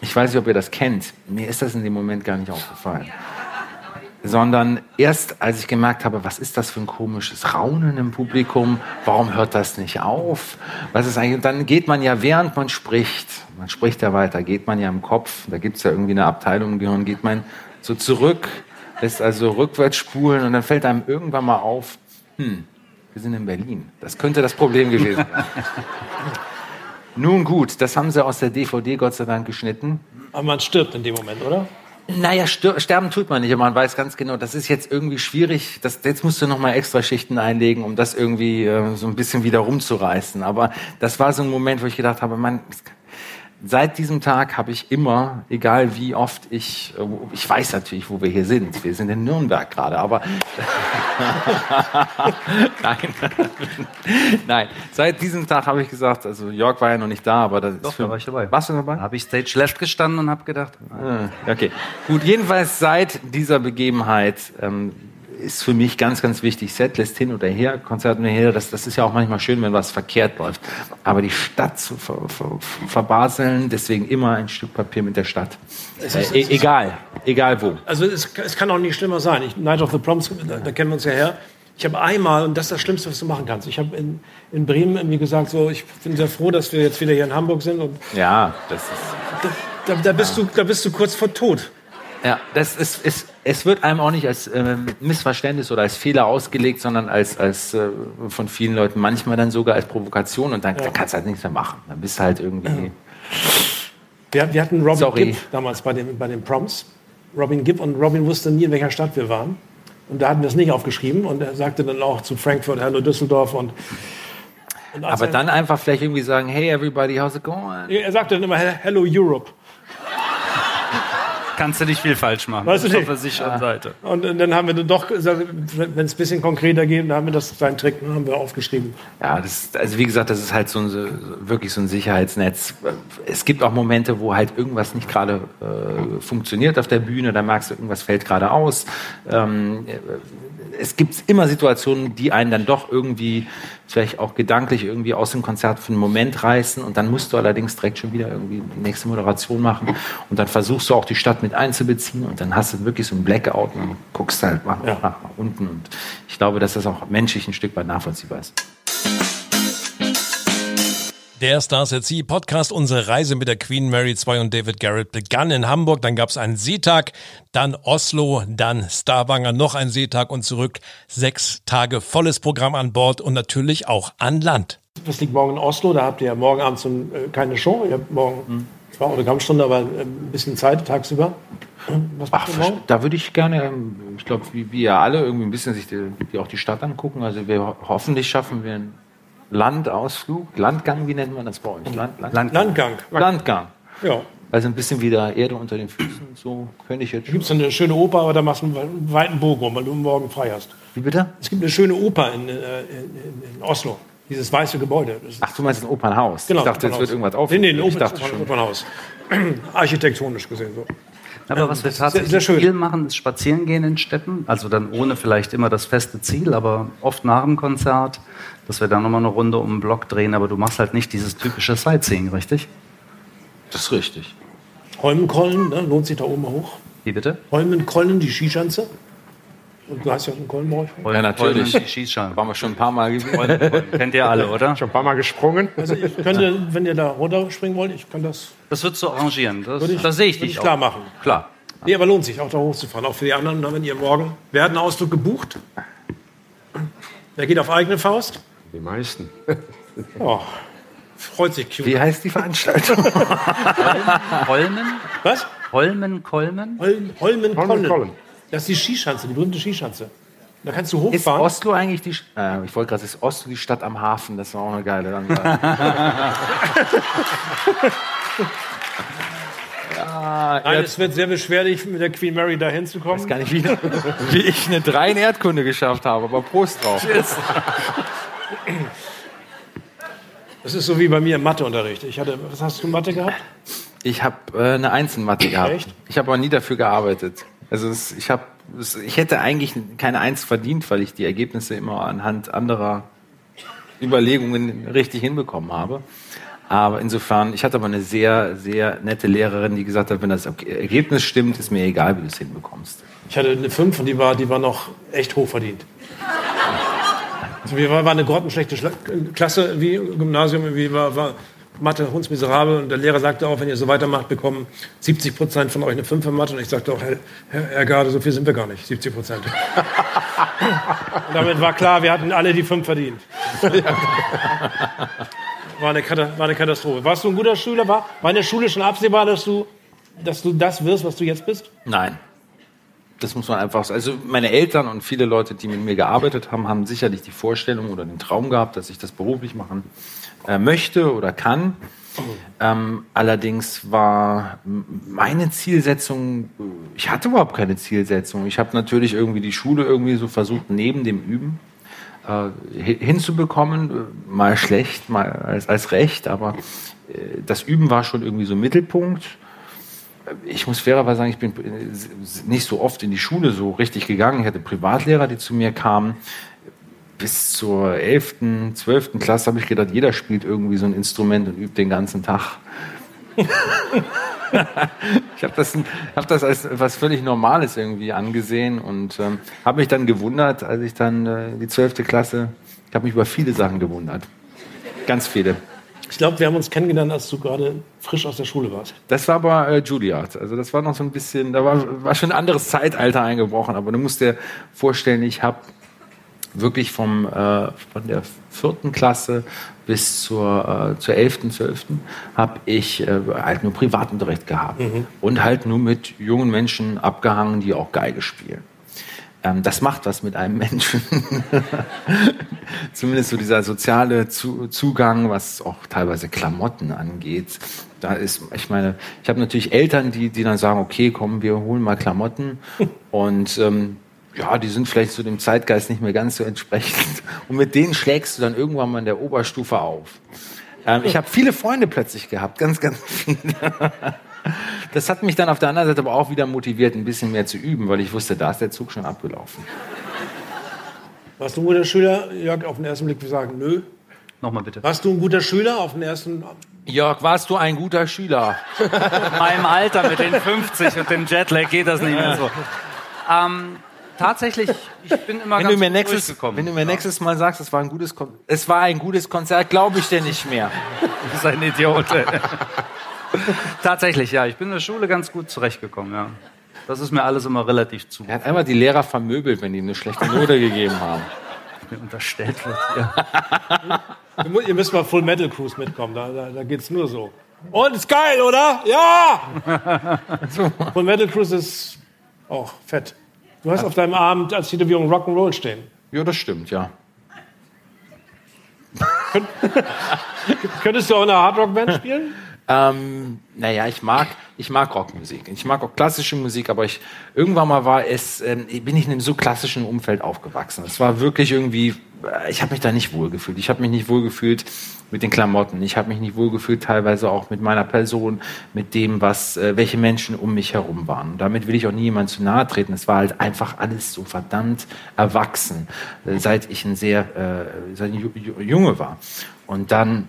ich weiß nicht, ob ihr das kennt, mir ist das in dem Moment gar nicht aufgefallen sondern erst als ich gemerkt habe, was ist das für ein komisches Raunen im Publikum, warum hört das nicht auf? Was ist eigentlich? Und dann geht man ja, während man spricht, man spricht ja weiter, geht man ja im Kopf, da gibt es ja irgendwie eine Abteilung im Gehirn, geht man so zurück, lässt also rückwärts spulen und dann fällt einem irgendwann mal auf, hm, wir sind in Berlin. Das könnte das Problem gewesen sein. Nun gut, das haben sie aus der DVD Gott sei Dank geschnitten. Aber man stirbt in dem Moment, oder? Naja, sterben tut man nicht, aber man weiß ganz genau, das ist jetzt irgendwie schwierig. Das, jetzt musst du nochmal extra Schichten einlegen, um das irgendwie äh, so ein bisschen wieder rumzureißen. Aber das war so ein Moment, wo ich gedacht habe, man, seit diesem Tag habe ich immer, egal wie oft ich, äh, ich weiß natürlich, wo wir hier sind. Wir sind in Nürnberg gerade, aber nein, nein. Seit diesem Tag habe ich gesagt, also Jörg war ja noch nicht da, aber das Doch, ist für, da war ich dabei. Warst du dabei? Da habe ich Stage Left gestanden und habe gedacht, Ah, Okay, gut. Jedenfalls seit dieser Begebenheit ähm, ist für mich ganz, ganz wichtig. Setlist hin oder her, Konzert hin oder her, das, das ist ja auch manchmal schön, wenn was verkehrt läuft. Aber die Stadt zu ver, ver, verbaseln, deswegen immer ein Stück Papier mit der Stadt. ist- Äh, e egal, egal wo. Also es, es kann auch nicht schlimmer sein. Ich, Night of the Proms, da, da kennen wir uns ja her. Ich habe einmal, und das ist das Schlimmste, was du machen kannst, ich habe in, in Bremen irgendwie gesagt, so, ich bin sehr froh, dass wir jetzt wieder hier in Hamburg sind. Und Ja, das ist. da, da, da, bist, du, da bist du kurz vor Tod. Ja, das ist, ist, es wird einem auch nicht als ähm, Missverständnis oder als Fehler ausgelegt, sondern als, als äh, von vielen Leuten manchmal dann sogar als Provokation und dann, dann kannst du halt nichts mehr machen. Dann bist du halt irgendwie. Wir, wir hatten Robin Sorry. Gibb damals bei den, bei den Proms. Robin Gibb und Robin wusste nie, in welcher Stadt wir waren. Und da hatten wir es nicht aufgeschrieben. Und er sagte dann auch zu Frankfurt, Hallo Düsseldorf. Und, Aber er, dann einfach vielleicht irgendwie sagen, hey everybody, how's it going? Er sagte dann immer Hello Europe. Kannst du nicht viel falsch machen. Weißt du Das ist nicht? auf der sicheren Seite. Und dann haben wir dann doch gesagt, wenn es ein bisschen konkreter geht, dann haben wir das seinen Trick, dann haben wir aufgeschrieben. Ja, das, also wie gesagt, das ist halt so ein, so, wirklich so ein Sicherheitsnetz. Es gibt auch Momente, wo halt irgendwas nicht gerade äh, funktioniert auf der Bühne, da merkst du, irgendwas fällt gerade aus. Ähm, es gibt immer Situationen, die einen dann doch irgendwie vielleicht auch gedanklich irgendwie aus dem Konzert für einen Moment reißen und dann musst du allerdings direkt schon wieder irgendwie die nächste Moderation machen und dann versuchst du auch die Stadt mit einzubeziehen und dann hast du wirklich so ein Blackout und guckst halt nach, Ja. nach unten und ich glaube, dass das auch menschlich ein Stück weit nachvollziehbar ist. Der Stars at Sea Podcast. Unsere Reise mit der Queen Mary 2 und David Garrett begann in Hamburg. Dann gab es einen Seetag, dann Oslo, dann Stavanger, noch ein Seetag und zurück. Sechs Tage volles Programm an Bord und natürlich auch an Land. Das liegt morgen in Oslo, da habt ihr ja morgen Abend so, äh, keine Show. Ihr habt morgen zwar Autogrammstunde, aber äh, ein bisschen Zeit tagsüber. Was Ach, da würde ich gerne, ähm, ich glaube, wie wir ja alle irgendwie ein bisschen sich die, die auch die Stadt angucken. Also wir ho- hoffentlich schaffen wir einen Landausflug, Landgang, wie nennt man das bei euch? Land, Land, Land- Landgang. Landgang. Ja. Also ein bisschen wieder Erde unter den Füßen. So könnte ich jetzt. Da gibt es eine schöne Oper, aber da machst du einen weiten Bogen weil du morgen frei hast. Wie bitte? Es gibt eine schöne Oper in, äh, in, in, Oslo. Dieses weiße Gebäude. Ach, du meinst ein Opernhaus? genau, ich dachte, jetzt wird irgendwas auf. Nee, nee, ein ich Oper, dachte Opern- schon. Opernhaus. Architektonisch gesehen so. Aber was wir sehr- tatsächlich sehr schön. viel machen, ist spazieren gehen in Städten. Also dann ohne vielleicht immer das feste Ziel, aber oft nach dem Konzert, dass wir dann nochmal eine Runde um den Block drehen. Aber du machst halt nicht dieses typische Sightseeing, richtig? Das ist richtig. Holmenkollen, ne, lohnt sich da oben hoch. Wie bitte? Holmenkollen, die Skischanze. Und du hast ja auch einen Kollen bei euch. Ja, natürlich. Holmen, die. Waren wir schon ein paar Mal gewesen. Holmen, Kennt ihr alle, oder? Schon ein paar Mal gesprungen. Also ich könnte, wenn ihr da runterspringen wollt, ich kann das, Das wird so arrangieren. Das, Würde ich- das sehe ich würde dich ich auch. klar machen. Klar. Nee, aber lohnt sich auch da hochzufahren. Auch für die anderen, wenn ihr morgen, wer hat einen Ausflug gebucht? Wer geht auf eigene Faust? Die meisten. Oh, freut sich Q. Wie heißt die Veranstaltung? Holmen? Was? Holmen, Kolmen? Holmen. Holmenkollen. Das ist die Skischanze, die berühmte Skischanze. Da kannst du Ist hochfahren. Oslo eigentlich die, äh, ich wollte gerade, ist Oslo die Stadt am Hafen? Das war auch eine geile Ansage. ja, Nein, es wird sehr beschwerlich, mit der Queen Mary da hinzukommen. weiß gar nicht, wie, wie ich eine 3 in Erdkunde geschafft habe, aber Prost drauf. Das ist so wie bei mir im Matheunterricht. Ich hatte, was hast du in Mathe gehabt? Ich habe äh, eine Eins in Mathe gehabt. Echt? Ich habe aber nie dafür gearbeitet. Also es, ich habe, ich hätte eigentlich keine Eins verdient, weil ich die Ergebnisse immer anhand anderer Überlegungen richtig hinbekommen habe. Aber insofern, ich hatte aber eine sehr, sehr nette Lehrerin, die gesagt hat, wenn das Ergebnis stimmt, ist mir egal, wie du es hinbekommst. Ich hatte eine 5 und die war, die war noch echt hochverdient. Also war, war eine grottenschlechte Klasse wie Gymnasium, wie war, war Mathe hundsmiserabel und der Lehrer sagte auch, wenn ihr so weitermacht, bekommen 70 Prozent von euch eine 5 in Mathe und ich sagte auch, Herr, Herr, Garde, so viel sind wir gar nicht, 70 Prozent. damit war klar, wir hatten alle die 5 verdient. War eine, war eine Katastrophe. Warst du ein guter Schüler? War, war in der Schule schon absehbar, dass du, dass du das wirst, was du jetzt bist? Nein. Das muss man einfach. Also meine Eltern und viele Leute, die mit mir gearbeitet haben, haben sicherlich die Vorstellung oder den Traum gehabt, dass ich das beruflich machen äh, möchte oder kann. Ähm, allerdings war meine Zielsetzung, äh, ich hatte überhaupt keine Zielsetzung. Ich habe natürlich irgendwie die Schule irgendwie so versucht, neben dem Üben äh, hi- hinzubekommen. Äh, Mal schlecht, mal als, als recht, aber äh, das Üben war schon irgendwie so Mittelpunkt. Ich muss fairerweise sagen, ich bin nicht so oft in die Schule so richtig gegangen. Ich hatte Privatlehrer, die zu mir kamen. Bis zur 11., 12. Klasse habe ich gedacht, jeder spielt irgendwie so ein Instrument und übt den ganzen Tag. ich habe das, hab das als etwas völlig Normales irgendwie angesehen und ähm, habe mich dann gewundert, als ich dann äh, die 12. Klasse, ich habe mich über viele Sachen gewundert. Ganz viele. Ich glaube, wir haben uns kennengelernt, als du gerade frisch aus der Schule warst. Das war aber äh, Juilliard. Also das war noch so ein bisschen, da war, war schon ein anderes Zeitalter eingebrochen. Aber du musst dir vorstellen, ich habe wirklich vom, äh, von der vierten Klasse bis zur, äh, zur 11., 12. habe ich äh, halt nur Privatunterricht gehabt. Mhm. Und halt nur mit jungen Menschen abgehangen, die auch Geige spielen. Ähm, das macht was mit einem Menschen. Zumindest so dieser soziale Zu Zugang, was auch teilweise Klamotten angeht. Da ist, ich meine, ich habe natürlich Eltern, die, die dann sagen, okay, komm, wir holen mal Klamotten. Und ähm, ja, die sind vielleicht zu dem Zeitgeist nicht mehr ganz so entsprechend. Und mit denen schlägst du dann irgendwann mal in der Oberstufe auf. Ähm, ich habe viele Freunde plötzlich gehabt, ganz, ganz viele. Das hat mich dann auf der anderen Seite aber auch wieder motiviert, ein bisschen mehr zu üben, weil ich wusste, da ist der Zug schon abgelaufen. Warst du ein guter Schüler? Jörg, auf den ersten Blick wir sagen, nö. Nochmal bitte. Warst du ein guter Schüler auf den ersten Jörg, warst du ein guter Schüler? In meinem Alter mit den 50 und dem Jetlag geht das nicht mehr so. Ähm, tatsächlich, ich bin immer wenn ganz du mir gut nächstes, durchgekommen. Wenn du mir nächstes Mal sagst, es war ein gutes, Kon es war ein gutes Konzert, glaube ich dir nicht mehr. Du bist ein Idiot. Tatsächlich, ja. Ich bin in der Schule ganz gut zurechtgekommen, ja. Das ist mir alles immer relativ zu. Er hat einmal die Lehrer vermöbelt, wenn die ihm eine schlechte Note gegeben haben. Mir unterstellt wird. Ja. Ihr müsst mal Full Metal Cruise mitkommen, da, da, da geht's nur so. Und ist geil, oder? Ja! Full Metal Cruise ist auch fett. Du hast auf deinem Abend als Tätowierung Rock'n'Roll stehen. Ja, das stimmt, ja. Könntest du auch in einer Hardrock-Band spielen? Ähm, naja, ich mag, ich mag Rockmusik. Ich mag auch klassische Musik, aber ich, irgendwann mal war es, ähm, bin ich in einem so klassischen Umfeld aufgewachsen. Es war wirklich irgendwie, äh, ich habe mich da nicht wohlgefühlt. Ich habe mich nicht wohlgefühlt mit den Klamotten. Ich habe mich nicht wohlgefühlt teilweise auch mit meiner Person, mit dem, was, äh, welche Menschen um mich herum waren. Und damit will ich auch nie jemand zu nahe treten. Es war halt einfach alles so verdammt erwachsen, äh, seit ich ein sehr, äh, seit ich Junge war. Und dann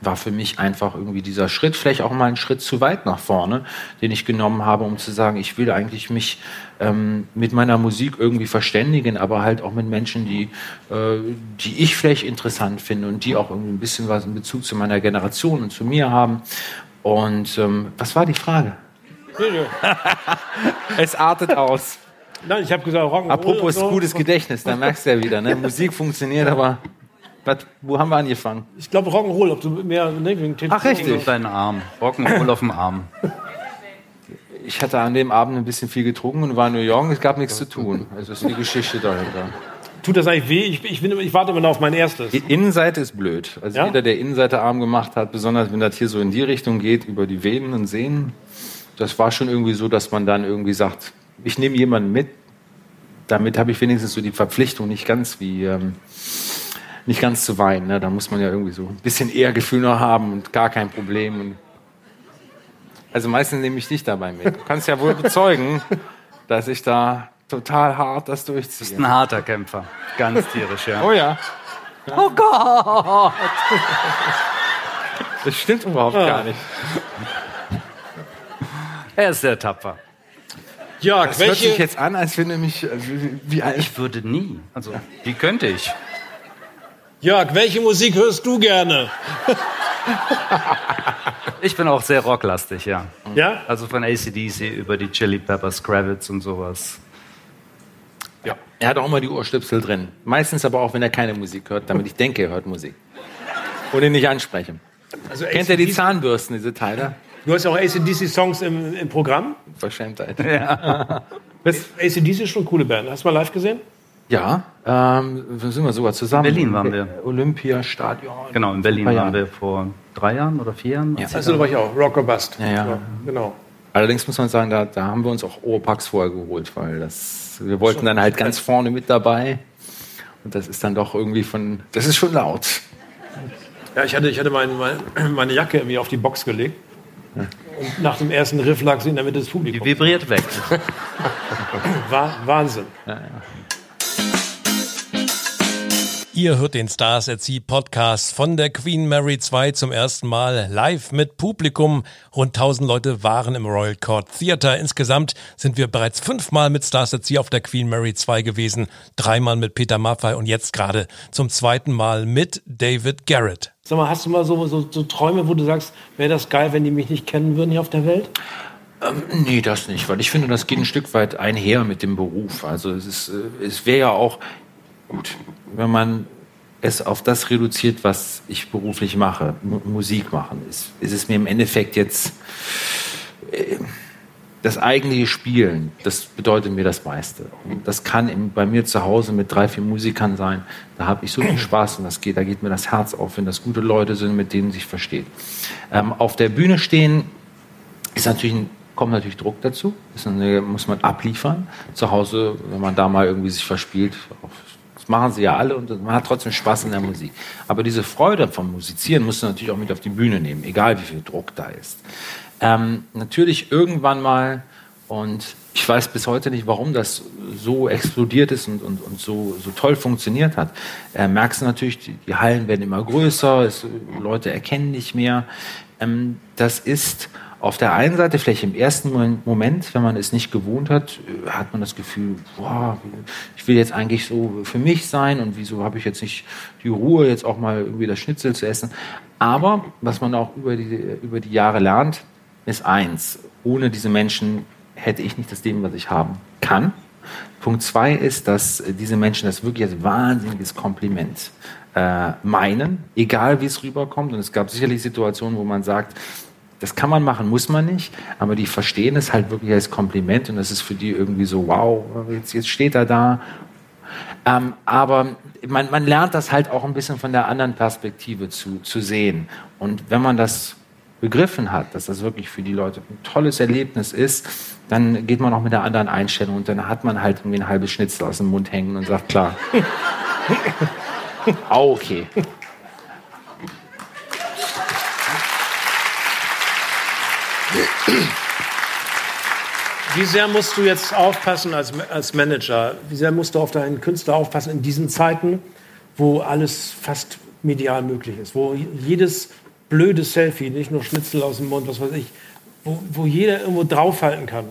war für mich einfach irgendwie dieser Schritt, vielleicht auch mal ein Schritt zu weit nach vorne, den ich genommen habe, um zu sagen, ich will eigentlich mich ähm, mit meiner Musik irgendwie verständigen, aber halt auch mit Menschen, die, äh, die ich vielleicht interessant finde und die auch irgendwie ein bisschen was in Bezug zu meiner Generation und zu mir haben. Und ähm, was war die Frage? es artet aus. Nein, ich habe gesagt, Rock'n'Roll. Apropos so. gutes Gedächtnis, da merkst du ja wieder, ne? Musik funktioniert, aber was, wo haben wir angefangen? Ich glaube Rock'n'Roll, ob du mehr ne, wegen Tätowierung Ach, richtig. oder- Auf deinen Arm. Rock'n'Roll auf dem Arm. Ich hatte an dem Abend ein bisschen viel getrunken und war in New York, es gab nichts zu tun. Also ist die Geschichte dahinter. Tut das eigentlich weh? Ich, ich, bin, ich warte immer noch auf mein erstes. Die Innenseite ist blöd. Also Ja? jeder, der Innenseite arm gemacht hat, besonders wenn das hier so in die Richtung geht, über die Venen und Sehnen, das war schon irgendwie so, dass man dann irgendwie sagt, ich nehme jemanden mit, damit habe ich wenigstens so die Verpflichtung, nicht ganz wie ähm, nicht ganz zu weinen. Ne? Da muss man ja irgendwie so ein bisschen eher Gefühl noch haben und gar kein Problem. Also meistens nehme ich dich dabei mit. Du kannst ja wohl bezeugen, dass ich da total hart das Du bist durchziehe. ein harter Kämpfer. Ganz tierisch, ja. Oh ja. Oh Gott! Das stimmt überhaupt gar nicht. Er ist sehr tapfer. Jörg, Das hört sich welche, jetzt an, als wenn du mich äh, wie, wie Ich würde nie. Also, wie könnte ich? Jörg, welche Musik hörst du gerne? Ich bin auch sehr rocklastig, ja. Ja? Also von ACDC über die Chili Peppers, Kravitz und sowas. Ja. Er hat auch immer die Ohrstöpsel drin. Meistens aber auch, wenn er keine Musik hört, damit ich denke, er hört Musik. Und ihn nicht ansprechen. Also Kennt ihr die Zahnbürsten, diese Teile? Du hast ja auch ACDC-Songs im, im Programm. Verschämtheit. ACDC ist schon eine coole Band. Hast du mal live gesehen? Ja, ähm, da sind wir sogar zusammen. In Berlin waren wir. Olympiastadion. Genau, in Berlin ja. waren wir vor drei Jahren oder vier Jahren. Ja. Also da war ich auch. Rock or Bust. Ja, ja. genau. Allerdings muss man sagen, da, da haben wir uns auch Oropax vorher geholt, weil das, wir wollten dann halt ganz vorne mit dabei. Und das ist dann doch irgendwie von, das ist schon laut. Ja, ich hatte, ich hatte meine, meine, meine Jacke irgendwie auf die Box gelegt. Und nach dem ersten Riff lag sie in der Mitte des Die Publikums. vibriert weg. War Wahnsinn. Ihr hört den Stars at Sea Podcast von der Queen Mary 2 zum ersten Mal live mit Publikum. Rund 1000 Leute waren im Royal Court Theatre. Insgesamt sind wir bereits fünfmal mit Stars at Sea auf der Queen Mary 2 gewesen, dreimal mit Peter Maffay und jetzt gerade zum zweiten Mal mit David Garrett. Sag mal, hast du mal so, so, so Träume, wo du sagst, wäre das geil, wenn die mich nicht kennen würden hier auf der Welt? Nee, das nicht, weil ich finde, das geht ein Stück weit einher mit dem Beruf. Also es ist, äh, es wäre ja auch gut, wenn man es auf das reduziert, was ich beruflich mache, Mu- Musik machen, ist, ist es mir im Endeffekt jetzt äh, das eigentliche Spielen, das bedeutet mir das meiste. Das kann im, bei mir zu Hause mit drei, vier Musikern sein. Da habe ich so viel Spaß und das geht, da geht mir das Herz auf, wenn das gute Leute sind, mit denen sich versteht. Ähm, auf der Bühne stehen ist natürlich ein, kommt natürlich Druck dazu. Eine, muss man abliefern. Zu Hause, wenn man da mal irgendwie sich verspielt, das machen sie ja alle und man hat trotzdem Spaß in der Musik. Aber diese Freude vom Musizieren musst du natürlich auch mit auf die Bühne nehmen, egal wie viel Druck da ist. Ähm, natürlich irgendwann mal, und ich weiß bis heute nicht, warum das so explodiert ist und, und, und so, so toll funktioniert hat, äh, merkst du natürlich, die, die Hallen werden immer größer, es, Leute erkennen nicht mehr. Ähm, das ist auf der einen Seite vielleicht im ersten Mo- Moment, wenn man es nicht gewohnt hat, äh, hat man das Gefühl, boah, ich will jetzt eigentlich so für mich sein und wieso habe ich jetzt nicht die Ruhe, jetzt auch mal irgendwie das Schnitzel zu essen. Aber was man auch über die, über die Jahre lernt, ist eins, ohne diese Menschen hätte ich nicht das Leben, was ich haben kann. Punkt zwei ist, dass diese Menschen das wirklich als wahnsinniges Kompliment äh, meinen, egal wie es rüberkommt. Und es gab sicherlich Situationen, wo man sagt, das kann man machen, muss man nicht, aber die verstehen es halt wirklich als Kompliment und das ist für die irgendwie so, wow, jetzt, jetzt steht er da. Ähm, aber man, man lernt das halt auch ein bisschen von der anderen Perspektive zu, zu sehen. Und wenn man das begriffen hat, dass das wirklich für die Leute ein tolles Erlebnis ist, dann geht man auch mit einer anderen Einstellung und dann hat man halt irgendwie ein halbes Schnitzel aus dem Mund hängen und sagt, klar. Auch okay. Wie sehr musst du jetzt aufpassen als, als Manager? Wie sehr musst du auf deinen Künstler aufpassen in diesen Zeiten, wo alles fast medial möglich ist? Wo jedes blöde Selfie, nicht nur Schnitzel aus dem Mund, was weiß ich, wo, wo jeder irgendwo draufhalten kann.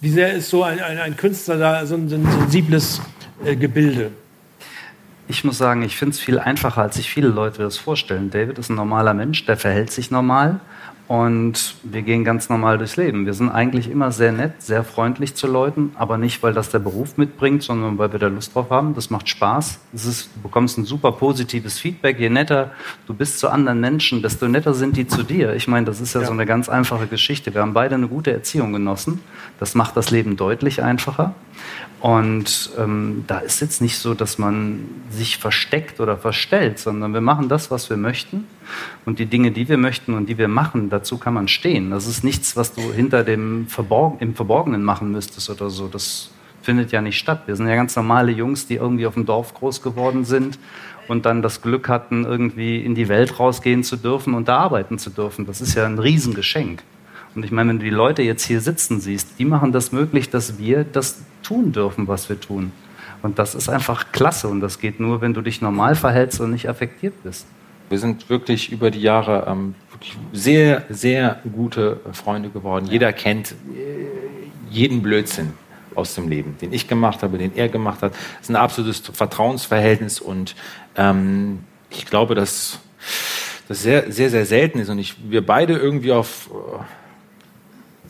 Wie sehr ist so ein, ein, ein Künstler da so ein, so ein sensibles äh, Gebilde? Ich muss sagen, ich finde es viel einfacher, als sich viele Leute das vorstellen. David ist ein normaler Mensch, der verhält sich normal und wir gehen ganz normal durchs Leben. Wir sind eigentlich immer sehr nett, sehr freundlich zu Leuten, aber nicht, weil das der Beruf mitbringt, sondern weil wir da Lust drauf haben. Das macht Spaß. Es ist, du bekommst ein super positives Feedback. Je netter du bist zu anderen Menschen, desto netter sind die zu dir. Ich meine, das ist ja, so eine ganz einfache Geschichte. Wir haben beide eine gute Erziehung genossen. Das macht das Leben deutlich einfacher. Und ähm, da ist jetzt nicht so, dass man sich versteckt oder verstellt, sondern wir machen das, was wir möchten. Und die Dinge, die wir möchten und die wir machen, dazu kann man stehen. Das ist nichts, was du hinter dem Verborg im Verborgenen machen müsstest oder so. Das findet ja nicht statt. Wir sind ja ganz normale Jungs, die irgendwie auf dem Dorf groß geworden sind und dann das Glück hatten, irgendwie in die Welt rausgehen zu dürfen und da arbeiten zu dürfen. Das ist ja ein Riesengeschenk. Und ich meine, wenn du die Leute jetzt hier sitzen siehst, die machen das möglich, dass wir das tun dürfen, was wir tun. Und das ist einfach klasse. Und das geht nur, wenn du dich normal verhältst und nicht affektiert bist. Wir sind wirklich über die Jahre ähm, sehr, sehr gute Freunde geworden. Jeder kennt äh, jeden Blödsinn aus dem Leben, den ich gemacht habe, den er gemacht hat. Es ist ein absolutes Vertrauensverhältnis und ähm, ich glaube, dass das sehr, sehr, sehr selten ist und ich, wir beide irgendwie auf äh,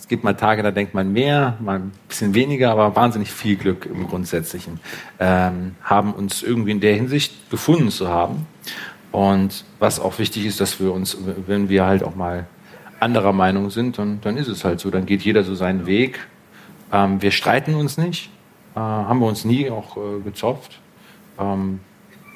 es gibt mal Tage, da denkt man mehr, mal ein bisschen weniger, aber wahnsinnig viel Glück im Grundsätzlichen. Ähm, haben uns irgendwie in der Hinsicht gefunden zu haben. Und was auch wichtig ist, dass wir uns, wenn wir halt auch mal anderer Meinung sind, dann, dann ist es halt so. Dann geht jeder so seinen Weg. Ähm, wir streiten uns nicht, äh, haben wir uns nie auch äh, gezopft. Ähm,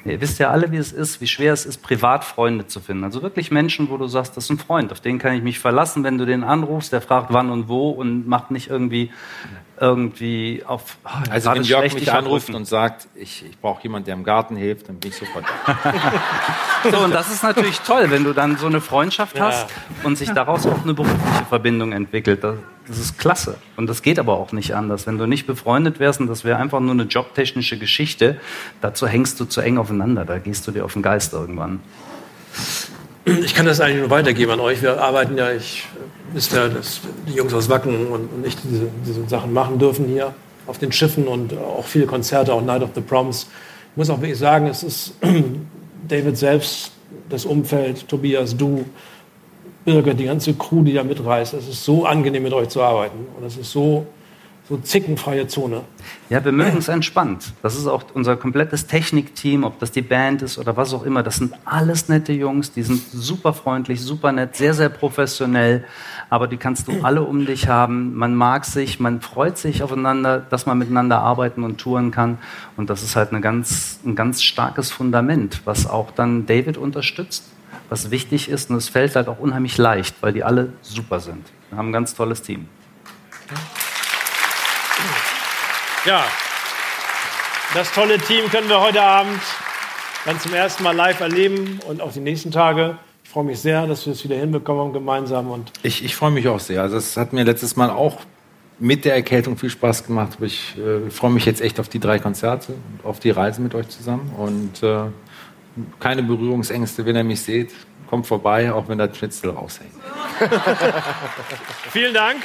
Ihr wisst ja alle, wie es ist, wie schwer es ist, Privatfreunde zu finden. Also wirklich Menschen, wo du sagst, das ist ein Freund, auf den kann ich mich verlassen, wenn du den anrufst, der fragt wann und wo und macht nicht irgendwie irgendwie auf. Oh, also wenn Jörg mich anruft und sagt, ich, ich brauche jemanden, der im Garten hilft, dann bin ich sofort da. so, und das ist natürlich toll, wenn du dann so eine Freundschaft ja. hast und sich daraus auch eine berufliche Verbindung entwickelt. Das, das, ist klasse. Und das geht aber auch nicht anders. Wenn du nicht befreundet wärst und das wäre einfach nur eine jobtechnische Geschichte, dazu hängst du zu eng aufeinander. Da gehst du dir auf den Geist irgendwann. Ich kann das eigentlich nur weitergeben an euch. Wir arbeiten ja, ich wisst ja, dass die Jungs aus Wacken und ich diese, diese Sachen machen dürfen hier auf den Schiffen und auch viele Konzerte, auch Night of the Proms. Ich muss auch wirklich sagen, es ist David selbst, das Umfeld, Tobias, du, Birgit, die ganze Crew, die da mitreist. Es ist so angenehm, mit euch zu arbeiten. Und es ist so so zickenfreie Zone. Ja, wir mögen es entspannt. Das ist auch unser komplettes Technikteam, ob das die Band ist oder was auch immer. Das sind alles nette Jungs, die sind super freundlich, super nett, sehr, sehr professionell. Aber die kannst du alle um dich haben. Man mag sich, man freut sich aufeinander, dass man miteinander arbeiten und touren kann. Und das ist halt eine ganz, ein ganz starkes Fundament, was auch dann David unterstützt, was wichtig ist. Und es fällt halt auch unheimlich leicht, weil die alle super sind. Wir haben ein ganz tolles Team. Ja, das tolle Team können wir heute Abend dann zum ersten Mal live erleben und auch die nächsten Tage. Ich freue mich sehr, dass wir es wieder hinbekommen gemeinsam. Und ich, ich freue mich auch sehr. Also es hat mir letztes Mal auch mit der Erkältung viel Spaß gemacht. Aber ich äh, freue mich jetzt echt auf die drei Konzerte und auf die Reise mit euch zusammen. Und äh, keine Berührungsängste, wenn ihr mich seht. Kommt vorbei, auch wenn das Schnitzel raushängt. Vielen Dank.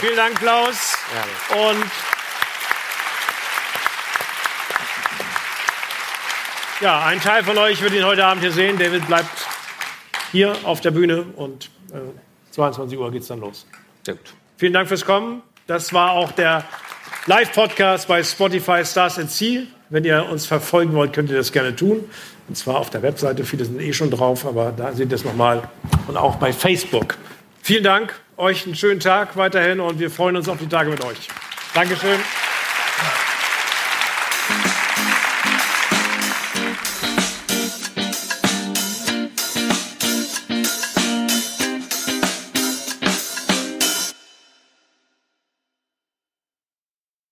Vielen Dank, Klaus. Und ja, ein Teil von euch wird ihn heute Abend hier sehen. David bleibt hier auf der Bühne und äh, 22 Uhr geht es dann los. Sehr gut. Vielen Dank fürs Kommen. Das war auch der Live-Podcast bei Spotify Stars at Sea. Wenn ihr uns verfolgen wollt, könnt ihr das gerne tun. Und zwar auf der Webseite. Viele sind eh schon drauf, aber da seht ihr es nochmal. Und auch bei Facebook. Vielen Dank, euch einen schönen Tag weiterhin und wir freuen uns auf die Tage mit euch. Dankeschön.